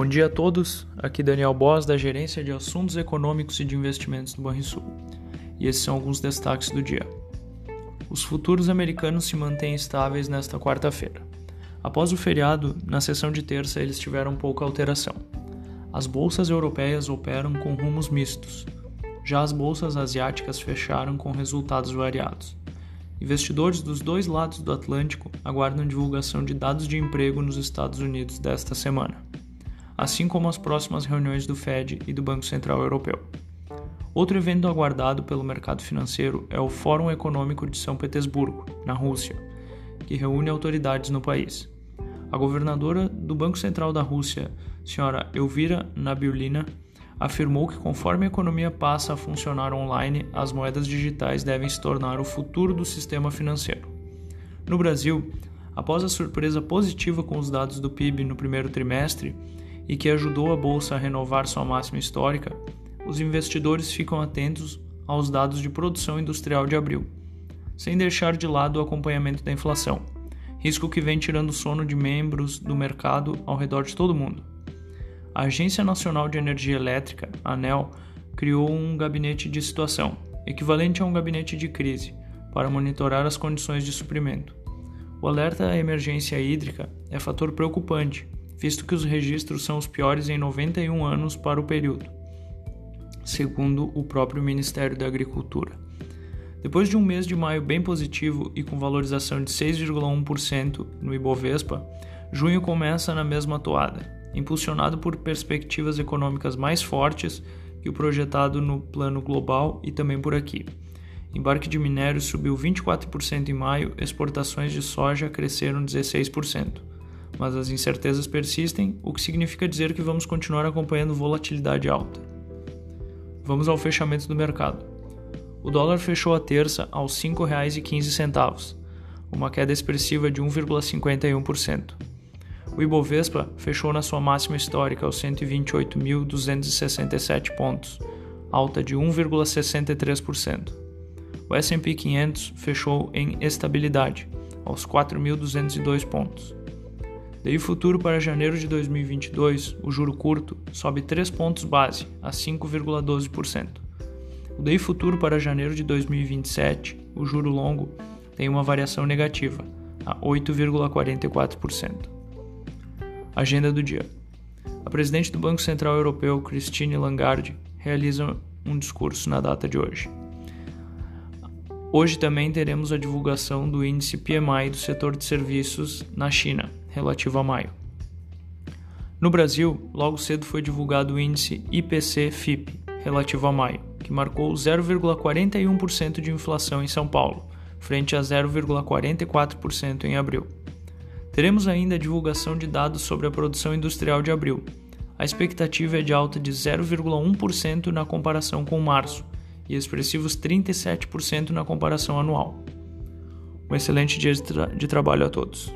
Bom dia a todos, aqui Daniel Boss, da Gerência de Assuntos Econômicos e de Investimentos do Banrisul. E esses são alguns destaques do dia. Os futuros americanos se mantêm estáveis nesta quarta-feira. Após o feriado, na sessão de terça eles tiveram pouca alteração. As bolsas europeias operam com rumos mistos. Já as bolsas asiáticas fecharam com resultados variados. Investidores dos dois lados do Atlântico aguardam divulgação de dados de emprego nos Estados Unidos desta semana assim como as próximas reuniões do Fed e do Banco Central Europeu. Outro evento aguardado pelo mercado financeiro é o Fórum Econômico de São Petersburgo, na Rússia, que reúne autoridades no país. A governadora do Banco Central da Rússia, senhora Elvira Nabiulina, afirmou que conforme a economia passa a funcionar online, as moedas digitais devem se tornar o futuro do sistema financeiro. No Brasil, após a surpresa positiva com os dados do PIB no primeiro trimestre, e que ajudou a bolsa a renovar sua máxima histórica, os investidores ficam atentos aos dados de produção industrial de abril, sem deixar de lado o acompanhamento da inflação, risco que vem tirando sono de membros do mercado ao redor de todo o mundo. A Agência Nacional de Energia Elétrica, ANEL, criou um gabinete de situação, equivalente a um gabinete de crise, para monitorar as condições de suprimento. O alerta à emergência hídrica é fator preocupante visto que os registros são os piores em 91 anos para o período, segundo o próprio Ministério da Agricultura. Depois de um mês de maio bem positivo e com valorização de 6,1% no Ibovespa, junho começa na mesma toada, impulsionado por perspectivas econômicas mais fortes que o projetado no plano global e também por aqui. Embarque de minérios subiu 24% em maio, exportações de soja cresceram 16% mas as incertezas persistem, o que significa dizer que vamos continuar acompanhando volatilidade alta. Vamos ao fechamento do mercado. O dólar fechou a terça aos R$ 5,15, uma queda expressiva de 1,51%. O Ibovespa fechou na sua máxima histórica aos 128.267 pontos, alta de 1,63%. O S&P 500 fechou em estabilidade, aos 4.202 pontos. Daí futuro para janeiro de 2022, o juro curto sobe 3 pontos base a 5,12%. O DI futuro para janeiro de 2027, o juro longo, tem uma variação negativa a 8,44%. Agenda do dia. A presidente do Banco Central Europeu, Christine Lagarde, realiza um discurso na data de hoje. Hoje também teremos a divulgação do índice PMI do setor de serviços na China, relativo a maio. No Brasil, logo cedo foi divulgado o índice IPC-FIP, relativo a maio, que marcou 0,41% de inflação em São Paulo, frente a 0,44% em abril. Teremos ainda a divulgação de dados sobre a produção industrial de abril. A expectativa é de alta de 0,1% na comparação com março e expressivos 37% na comparação anual. Um excelente dia de, tra de trabalho a todos.